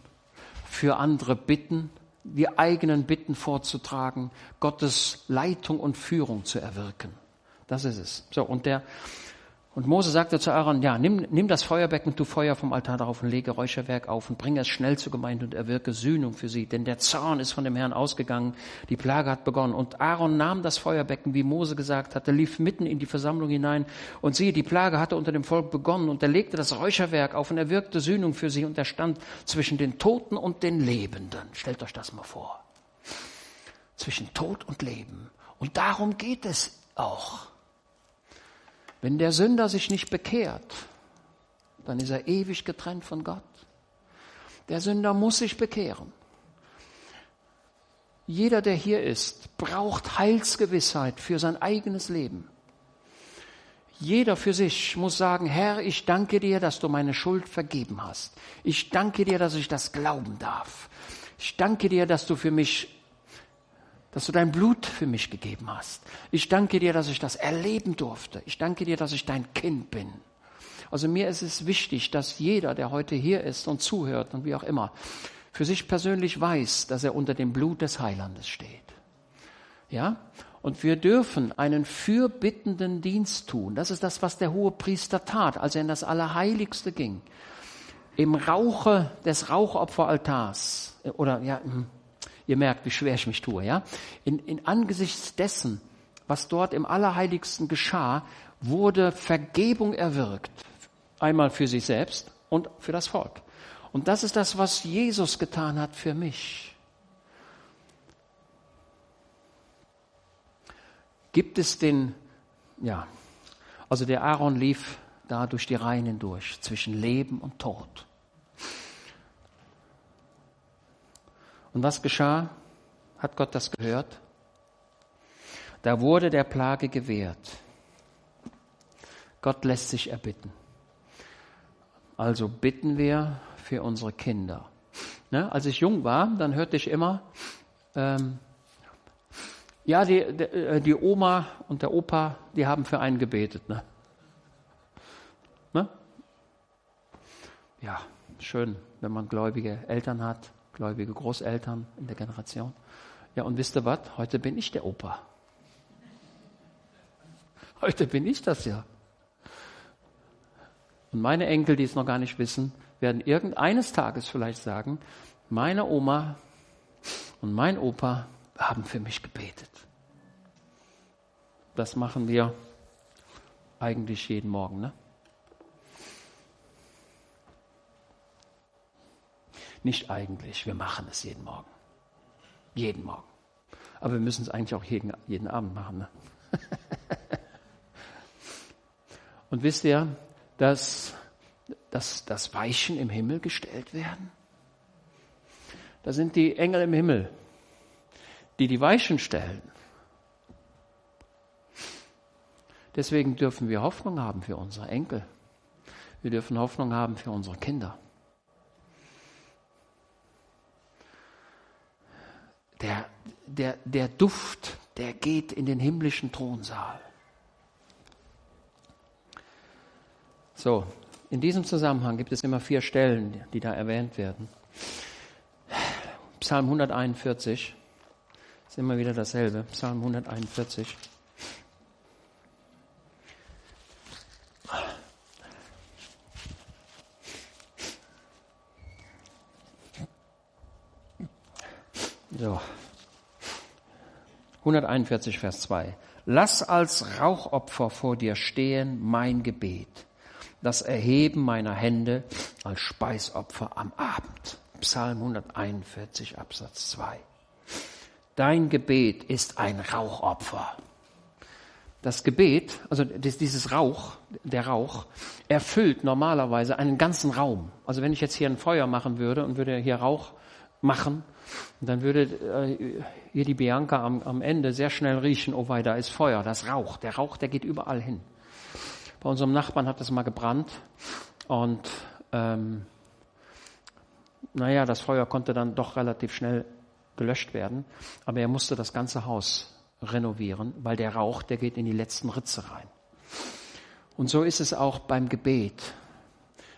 für andere bitten, die eigenen Bitten vorzutragen, Gottes Leitung und Führung zu erwirken. Das ist es. So, und der, Und Mose sagte zu Aaron, ja, nimm, nimm das Feuerbecken, tu Feuer vom Altar darauf und lege Räucherwerk auf und bringe es schnell zur Gemeinde und erwirke Sühnung für sie. Denn der Zorn ist von dem Herrn ausgegangen, die Plage hat begonnen. Und Aaron nahm das Feuerbecken, wie Mose gesagt hatte, lief mitten in die Versammlung hinein und siehe, die Plage hatte unter dem Volk begonnen und er legte das Räucherwerk auf und erwirkte Sühnung für sie und er stand zwischen den Toten und den Lebenden. Stellt euch das mal vor. Zwischen Tod und Leben. Und darum geht es auch. Wenn der Sünder sich nicht bekehrt, dann ist er ewig getrennt von Gott. Der Sünder muss sich bekehren. Jeder, der hier ist, braucht Heilsgewissheit für sein eigenes Leben. Jeder für sich muss sagen, Herr, ich danke dir, dass du meine Schuld vergeben hast. Ich danke dir, dass ich das glauben darf. Ich danke dir, dass du für mich dass du dein Blut für mich gegeben hast. Ich danke dir, dass ich das erleben durfte. Ich danke dir, dass ich dein Kind bin. Also mir ist es wichtig, dass jeder, der heute hier ist und zuhört und wie auch immer, für sich persönlich weiß, dass er unter dem Blut des Heilandes steht. Ja? Und wir dürfen einen fürbittenden Dienst tun. Das ist das, was der hohe Priester tat, als er in das Allerheiligste ging. Im Rauche des Rauchopferaltars, oder ja, Ihr merkt, wie schwer ich mich tue, ja? In, in angesichts dessen, was dort im Allerheiligsten geschah, wurde Vergebung erwirkt. Einmal für sich selbst und für das Volk. Und das ist das, was Jesus getan hat für mich. Gibt es den, ja, also der Aaron lief da durch die Reihen hindurch, zwischen Leben und Tod. Und was geschah? Hat Gott das gehört? Da wurde der Plage gewährt. Gott lässt sich erbitten. Also bitten wir für unsere Kinder. Ne? Als ich jung war, dann hörte ich immer, ähm, ja, die, die, äh, die, Oma und der Opa, die haben für einen gebetet. Ne? Ne? Ja, schön, wenn man gläubige Eltern hat gläubige Großeltern in der Generation. Ja, und wisst ihr was? Heute bin ich der Opa. Heute bin ich das ja. Und meine Enkel, die es noch gar nicht wissen, werden irgendeines Tages vielleicht sagen, meine Oma und mein Opa haben für mich gebetet. Das machen wir eigentlich jeden Morgen, ne? Nicht eigentlich, wir machen es jeden Morgen. Jeden Morgen. Aber wir müssen es eigentlich auch jeden, jeden Abend machen. Ne? Und wisst ihr, dass, dass, dass Weichen im Himmel gestellt werden? Da sind die Engel im Himmel, die die Weichen stellen. Deswegen dürfen wir Hoffnung haben für unsere Enkel. Wir dürfen Hoffnung haben für unsere Kinder. Der, der, der Duft, der geht in den himmlischen Thronsaal. So, in diesem Zusammenhang gibt es immer vier Stellen, die da erwähnt werden. Psalm 141 ist immer wieder dasselbe. Psalm 141. So. 141, Vers 2. Lass als Rauchopfer vor dir stehen mein Gebet, das Erheben meiner Hände als Speisopfer am Abend. Psalm 141, Absatz 2. Dein Gebet ist ein Rauchopfer. Das Gebet, also dieses Rauch, der Rauch, erfüllt normalerweise einen ganzen Raum. Also wenn ich jetzt hier ein Feuer machen würde und würde hier Rauch machen, und dann würde äh, hier die Bianca am, am Ende sehr schnell riechen, oh wei, da ist Feuer, das Rauch. Der Rauch, der geht überall hin. Bei unserem Nachbarn hat das mal gebrannt und ähm, naja, das Feuer konnte dann doch relativ schnell gelöscht werden, aber er musste das ganze Haus renovieren, weil der Rauch, der geht in die letzten Ritze rein. Und so ist es auch beim Gebet.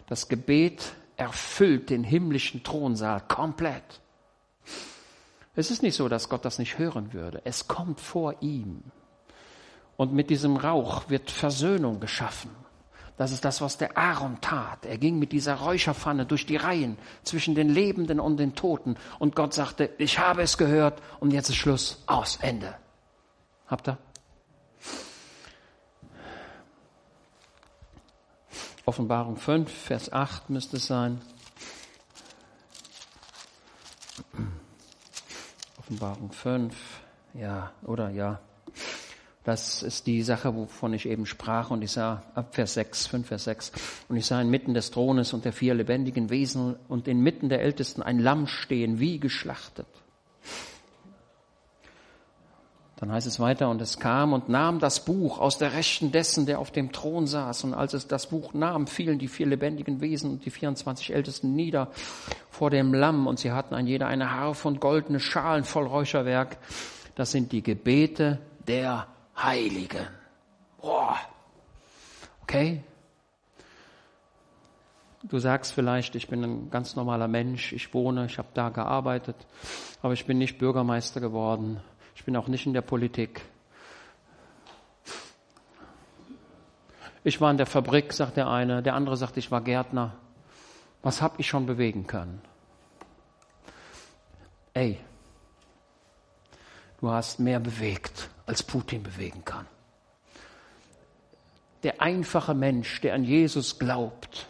Das Gebet erfüllt den himmlischen Thronsaal komplett. Es ist nicht so, dass Gott das nicht hören würde. Es kommt vor ihm. Und mit diesem Rauch wird Versöhnung geschaffen. Das ist das, was der Aaron tat. Er ging mit dieser Räucherpfanne durch die Reihen zwischen den Lebenden und den Toten. Und Gott sagte, ich habe es gehört und jetzt ist Schluss, aus, Ende. Habt ihr? Offenbarung 5, Vers 8 müsste es sein. Offenbarung 5, ja, oder ja. Das ist die Sache, wovon ich eben sprach. Und ich sah, ab Vers 6, 5, Vers 6. Und ich sah inmitten des Thrones und der vier lebendigen Wesen und inmitten der Ältesten ein Lamm stehen, wie geschlachtet. Dann heißt es weiter, und es kam und nahm das Buch aus der Rechten dessen, der auf dem Thron saß. Und als es das Buch nahm, fielen die vier lebendigen Wesen und die 24 Ältesten nieder vor dem Lamm. Und sie hatten ein jeder eine Harfe und goldene Schalen voll Räucherwerk. Das sind die Gebete der Heiligen. Boah. Okay? Du sagst vielleicht, ich bin ein ganz normaler Mensch, ich wohne, ich habe da gearbeitet, aber ich bin nicht Bürgermeister geworden ich bin auch nicht in der Politik. Ich war in der Fabrik, sagt der eine, der andere sagt, ich war Gärtner. Was habe ich schon bewegen können? Ey, du hast mehr bewegt, als Putin bewegen kann. Der einfache Mensch, der an Jesus glaubt,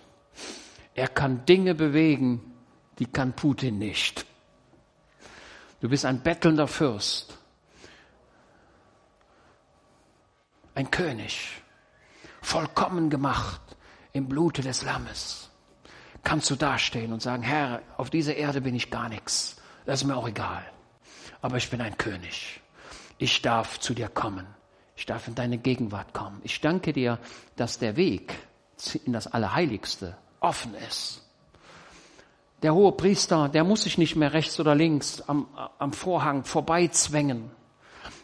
er kann Dinge bewegen, die kann Putin nicht. Du bist ein bettelnder Fürst. Ein König, vollkommen gemacht im Blute des Lammes. Kannst du dastehen und sagen, Herr, auf dieser Erde bin ich gar nichts. Das ist mir auch egal. Aber ich bin ein König. Ich darf zu dir kommen. Ich darf in deine Gegenwart kommen. Ich danke dir, dass der Weg in das Allerheiligste offen ist. Der hohe Priester, der muss sich nicht mehr rechts oder links am, am Vorhang vorbeizwängen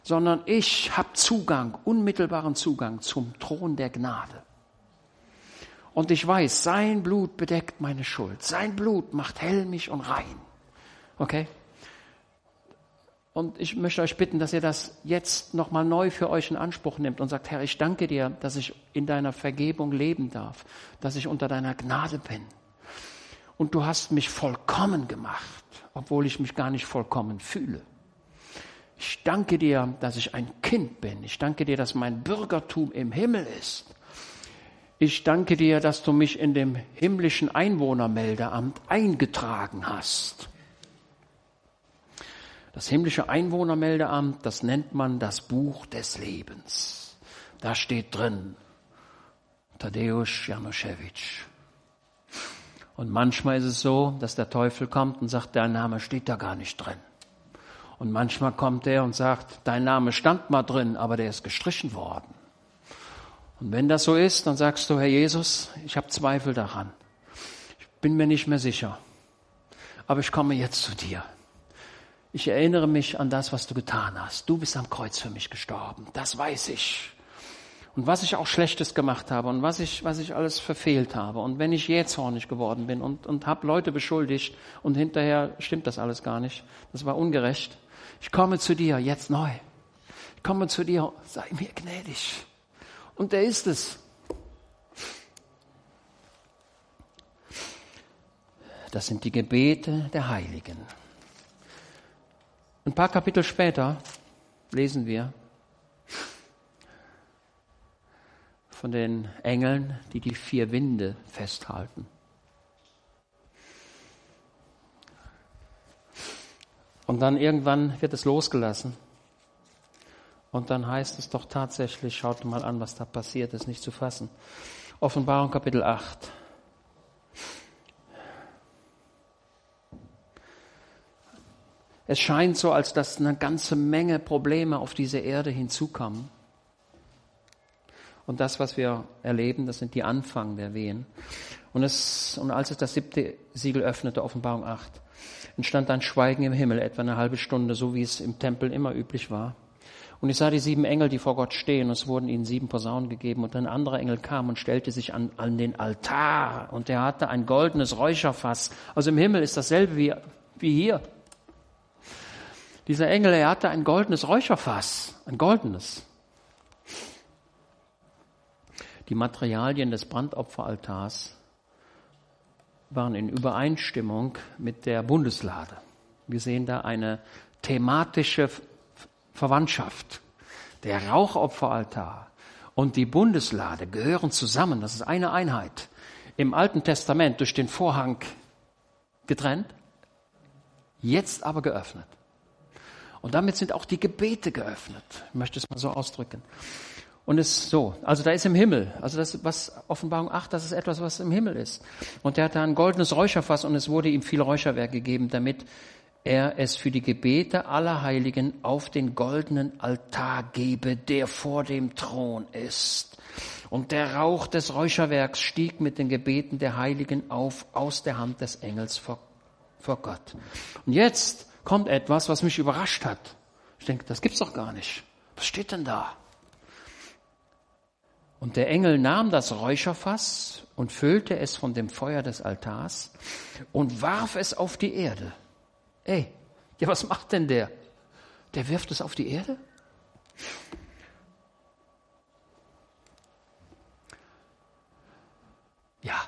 sondern ich habe Zugang, unmittelbaren Zugang zum Thron der Gnade. Und ich weiß, sein Blut bedeckt meine Schuld. Sein Blut macht hell mich und rein. Okay? Und ich möchte euch bitten, dass ihr das jetzt nochmal neu für euch in Anspruch nehmt und sagt, Herr, ich danke dir, dass ich in deiner Vergebung leben darf, dass ich unter deiner Gnade bin. Und du hast mich vollkommen gemacht, obwohl ich mich gar nicht vollkommen fühle. Ich danke dir, dass ich ein Kind bin. Ich danke dir, dass mein Bürgertum im Himmel ist. Ich danke dir, dass du mich in dem himmlischen Einwohnermeldeamt eingetragen hast. Das himmlische Einwohnermeldeamt, das nennt man das Buch des Lebens. Da steht drin, Tadeusz Januszewitsch. Und manchmal ist es so, dass der Teufel kommt und sagt, dein Name steht da gar nicht drin. Und manchmal kommt er und sagt, dein Name stand mal drin, aber der ist gestrichen worden. Und wenn das so ist, dann sagst du, Herr Jesus, ich habe Zweifel daran. Ich bin mir nicht mehr sicher. Aber ich komme jetzt zu dir. Ich erinnere mich an das, was du getan hast. Du bist am Kreuz für mich gestorben. Das weiß ich. Und was ich auch Schlechtes gemacht habe und was ich, was ich alles verfehlt habe. Und wenn ich jähzornig geworden bin und, und habe Leute beschuldigt und hinterher stimmt das alles gar nicht. Das war ungerecht. Ich komme zu dir jetzt neu. Ich komme zu dir, sei mir gnädig. Und er ist es. Das sind die Gebete der Heiligen. Ein paar Kapitel später lesen wir von den Engeln, die die vier Winde festhalten. Und dann irgendwann wird es losgelassen. Und dann heißt es doch tatsächlich, schaut mal an, was da passiert ist, nicht zu fassen. Offenbarung Kapitel 8. Es scheint so, als dass eine ganze Menge Probleme auf diese Erde hinzukommen. Und das, was wir erleben, das sind die Anfang der Wehen. Und, es, und als es das siebte Siegel öffnete, Offenbarung 8, entstand ein Schweigen im Himmel, etwa eine halbe Stunde, so wie es im Tempel immer üblich war. Und ich sah die sieben Engel, die vor Gott stehen, und es wurden ihnen sieben Posaunen gegeben. Und ein anderer Engel kam und stellte sich an, an den Altar. Und er hatte ein goldenes Räucherfass. Also im Himmel ist dasselbe wie, wie hier. Dieser Engel, er hatte ein goldenes Räucherfass. Ein goldenes. Die Materialien des Brandopferaltars waren in Übereinstimmung mit der Bundeslade. Wir sehen da eine thematische Verwandtschaft. Der Rauchopferaltar und die Bundeslade gehören zusammen. Das ist eine Einheit. Im Alten Testament durch den Vorhang getrennt, jetzt aber geöffnet. Und damit sind auch die Gebete geöffnet. Ich möchte es mal so ausdrücken. Und es so, also da ist im Himmel, also das, was Offenbarung 8, das ist etwas, was im Himmel ist. Und der hat da ein goldenes Räucherfass und es wurde ihm viel Räucherwerk gegeben, damit er es für die Gebete aller Heiligen auf den goldenen Altar gebe, der vor dem Thron ist. Und der Rauch des Räucherwerks stieg mit den Gebeten der Heiligen auf aus der Hand des Engels vor, vor Gott. Und jetzt kommt etwas, was mich überrascht hat. Ich denke, das gibt's doch gar nicht. Was steht denn da? Und der Engel nahm das Räucherfass und füllte es von dem Feuer des Altars und warf es auf die Erde. Ey, ja, was macht denn der? Der wirft es auf die Erde? Ja.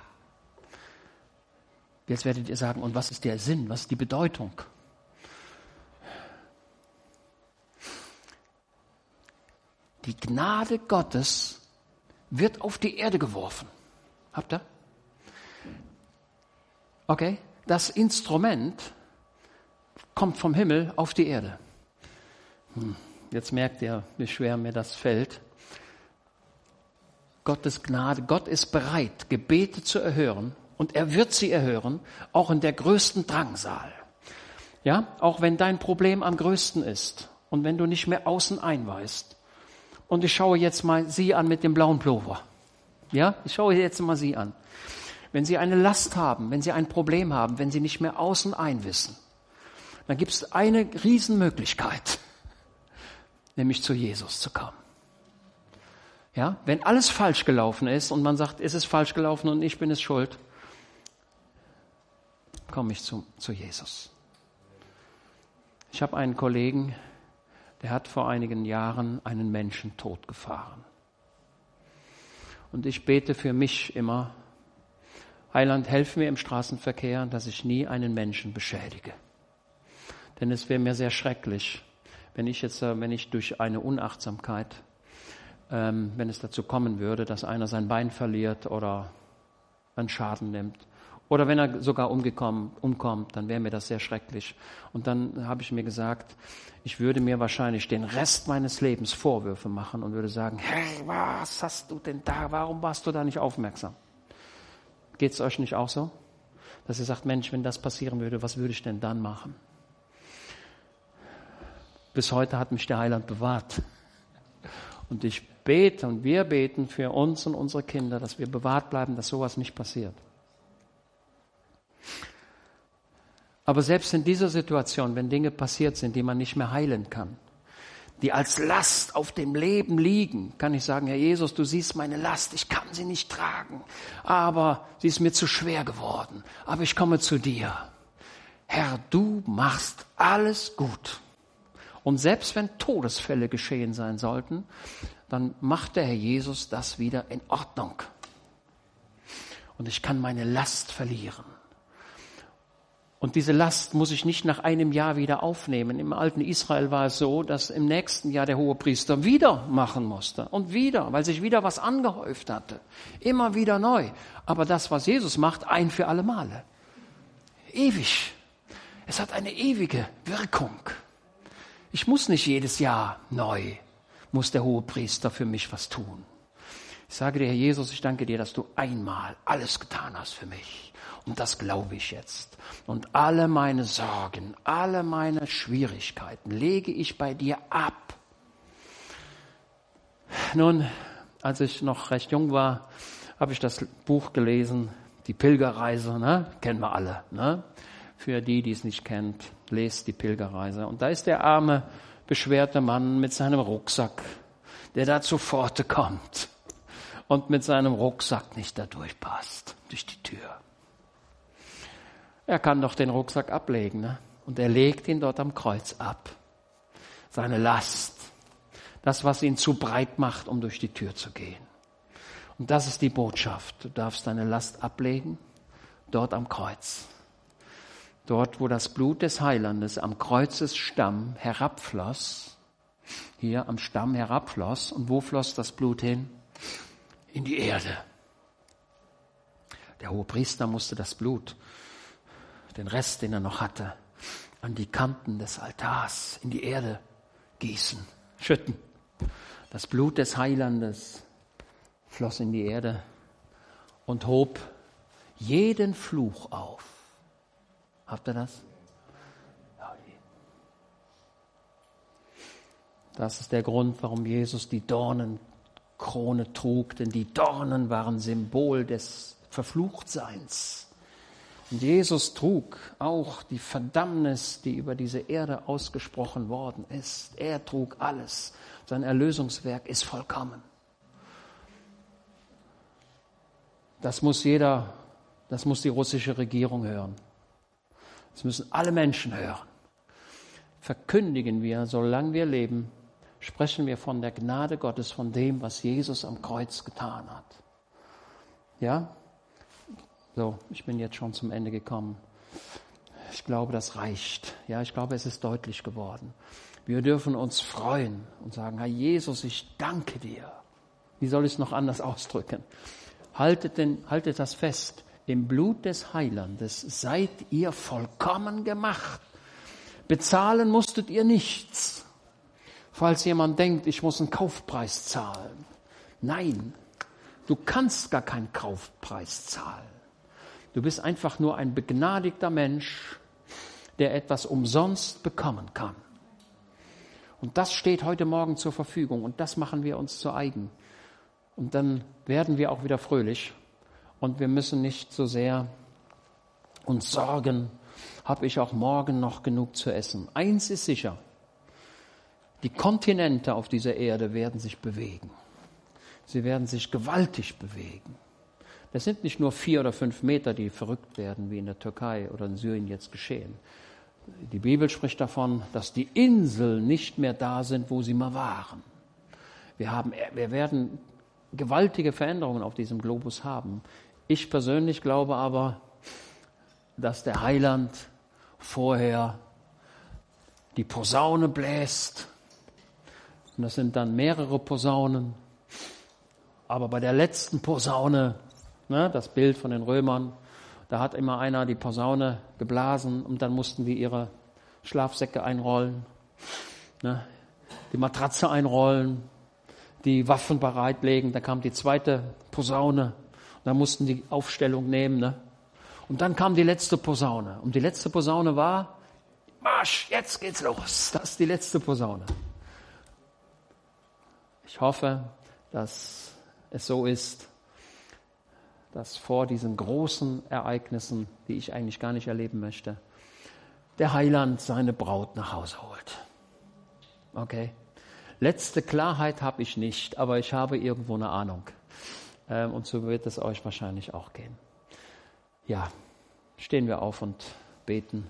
Jetzt werdet ihr sagen, und was ist der Sinn? Was ist die Bedeutung? Die Gnade Gottes wird auf die Erde geworfen. Habt ihr? Okay, das Instrument kommt vom Himmel auf die Erde. Hm. Jetzt merkt ihr, wie schwer mir das fällt. Gottes Gnade, Gott ist bereit, Gebete zu erhören und er wird sie erhören, auch in der größten Drangsal. Ja, auch wenn dein Problem am größten ist und wenn du nicht mehr außen einweist, und ich schaue jetzt mal Sie an mit dem blauen Plover. Ja, ich schaue jetzt mal Sie an. Wenn Sie eine Last haben, wenn Sie ein Problem haben, wenn Sie nicht mehr außen einwissen, dann gibt es eine Riesenmöglichkeit, nämlich zu Jesus zu kommen. Ja, wenn alles falsch gelaufen ist und man sagt, es ist falsch gelaufen und ich bin es schuld, komme ich zu, zu Jesus. Ich habe einen Kollegen, der hat vor einigen Jahren einen Menschen totgefahren. Und ich bete für mich immer, Heiland, helf mir im Straßenverkehr, dass ich nie einen Menschen beschädige. Denn es wäre mir sehr schrecklich, wenn ich jetzt, äh, wenn ich durch eine Unachtsamkeit, ähm, wenn es dazu kommen würde, dass einer sein Bein verliert oder einen Schaden nimmt oder wenn er sogar umkommt, dann wäre mir das sehr schrecklich. Und dann habe ich mir gesagt, ich würde mir wahrscheinlich den Rest meines Lebens Vorwürfe machen und würde sagen, hey, was hast du denn da? Warum warst du da nicht aufmerksam? Geht es euch nicht auch so? Dass ihr sagt, Mensch, wenn das passieren würde, was würde ich denn dann machen? Bis heute hat mich der Heiland bewahrt. Und ich bete und wir beten für uns und unsere Kinder, dass wir bewahrt bleiben, dass sowas nicht passiert. Aber selbst in dieser Situation, wenn Dinge passiert sind, die man nicht mehr heilen kann, die als Last auf dem Leben liegen, kann ich sagen, Herr Jesus, du siehst meine Last, ich kann sie nicht tragen, aber sie ist mir zu schwer geworden, aber ich komme zu dir. Herr, du machst alles gut. Und selbst wenn Todesfälle geschehen sein sollten, dann macht der Herr Jesus das wieder in Ordnung. Und ich kann meine Last verlieren. Und diese Last muss ich nicht nach einem Jahr wieder aufnehmen. Im alten Israel war es so, dass im nächsten Jahr der hohe Priester wieder machen musste. Und wieder, weil sich wieder was angehäuft hatte. Immer wieder neu. Aber das, was Jesus macht, ein für alle Male. Ewig. Es hat eine ewige Wirkung. Ich muss nicht jedes Jahr neu, muss der hohe Priester für mich was tun. Ich sage dir, Herr Jesus, ich danke dir, dass du einmal alles getan hast für mich. Und das glaube ich jetzt. Und alle meine Sorgen, alle meine Schwierigkeiten lege ich bei dir ab. Nun, als ich noch recht jung war, habe ich das Buch gelesen, die Pilgerreise, ne? kennen wir alle. Ne? Für die, die es nicht kennt, lest die Pilgerreise. Und da ist der arme, beschwerte Mann mit seinem Rucksack, der da zu Pforte kommt und mit seinem Rucksack nicht da durchpasst, durch die Tür. Er kann doch den Rucksack ablegen. Ne? Und er legt ihn dort am Kreuz ab. Seine Last. Das, was ihn zu breit macht, um durch die Tür zu gehen. Und das ist die Botschaft. Du darfst deine Last ablegen, dort am Kreuz. Dort, wo das Blut des Heilandes am Kreuzesstamm herabfloss, hier am Stamm herabfloss. Und wo floss das Blut hin? In die Erde. Der hohe Priester musste das Blut, den Rest, den er noch hatte, an die Kanten des Altars in die Erde gießen, schütten. Das Blut des Heilandes floss in die Erde und hob jeden Fluch auf. Habt ihr das? Das ist der Grund, warum Jesus die Dornenkrone trug, denn die Dornen waren Symbol des Verfluchtseins. Jesus trug auch die Verdammnis, die über diese Erde ausgesprochen worden ist. Er trug alles. Sein Erlösungswerk ist vollkommen. Das muss jeder, das muss die russische Regierung hören. Das müssen alle Menschen hören. Verkündigen wir, solange wir leben, sprechen wir von der Gnade Gottes, von dem, was Jesus am Kreuz getan hat. Ja? So, ich bin jetzt schon zum Ende gekommen. Ich glaube, das reicht. Ja, ich glaube, es ist deutlich geworden. Wir dürfen uns freuen und sagen, Herr Jesus, ich danke dir. Wie soll ich es noch anders ausdrücken? Haltet, denn, haltet das fest. Im Blut des Heilandes seid ihr vollkommen gemacht. Bezahlen musstet ihr nichts. Falls jemand denkt, ich muss einen Kaufpreis zahlen. Nein, du kannst gar keinen Kaufpreis zahlen. Du bist einfach nur ein begnadigter Mensch, der etwas umsonst bekommen kann. Und das steht heute Morgen zur Verfügung und das machen wir uns zu eigen. Und dann werden wir auch wieder fröhlich und wir müssen nicht so sehr uns sorgen, habe ich auch morgen noch genug zu essen. Eins ist sicher, die Kontinente auf dieser Erde werden sich bewegen. Sie werden sich gewaltig bewegen. Das sind nicht nur vier oder fünf Meter, die verrückt werden, wie in der Türkei oder in Syrien jetzt geschehen. Die Bibel spricht davon, dass die Inseln nicht mehr da sind, wo sie mal waren. Wir, haben, wir werden gewaltige Veränderungen auf diesem Globus haben. Ich persönlich glaube aber, dass der Heiland vorher die Posaune bläst. Und das sind dann mehrere Posaunen. Aber bei der letzten Posaune ne, das Bild von den Römern. Da hat immer einer die Posaune geblasen und dann mussten die ihre Schlafsäcke einrollen, ne, die Matratze einrollen, die Waffen bereitlegen. Da kam die zweite Posaune. Und dann mussten die Aufstellung nehmen. Ne? Und dann kam die letzte Posaune. Und die letzte Posaune war, Marsch, jetzt geht's los. Das ist die letzte Posaune. Ich hoffe, dass es so ist, dass vor diesen großen Ereignissen, die ich eigentlich gar nicht erleben möchte, der Heiland seine Braut nach Hause holt. Okay? Letzte Klarheit habe ich nicht, aber ich habe irgendwo eine Ahnung. Ähm, und so wird es euch wahrscheinlich auch gehen. Ja, stehen wir auf und beten.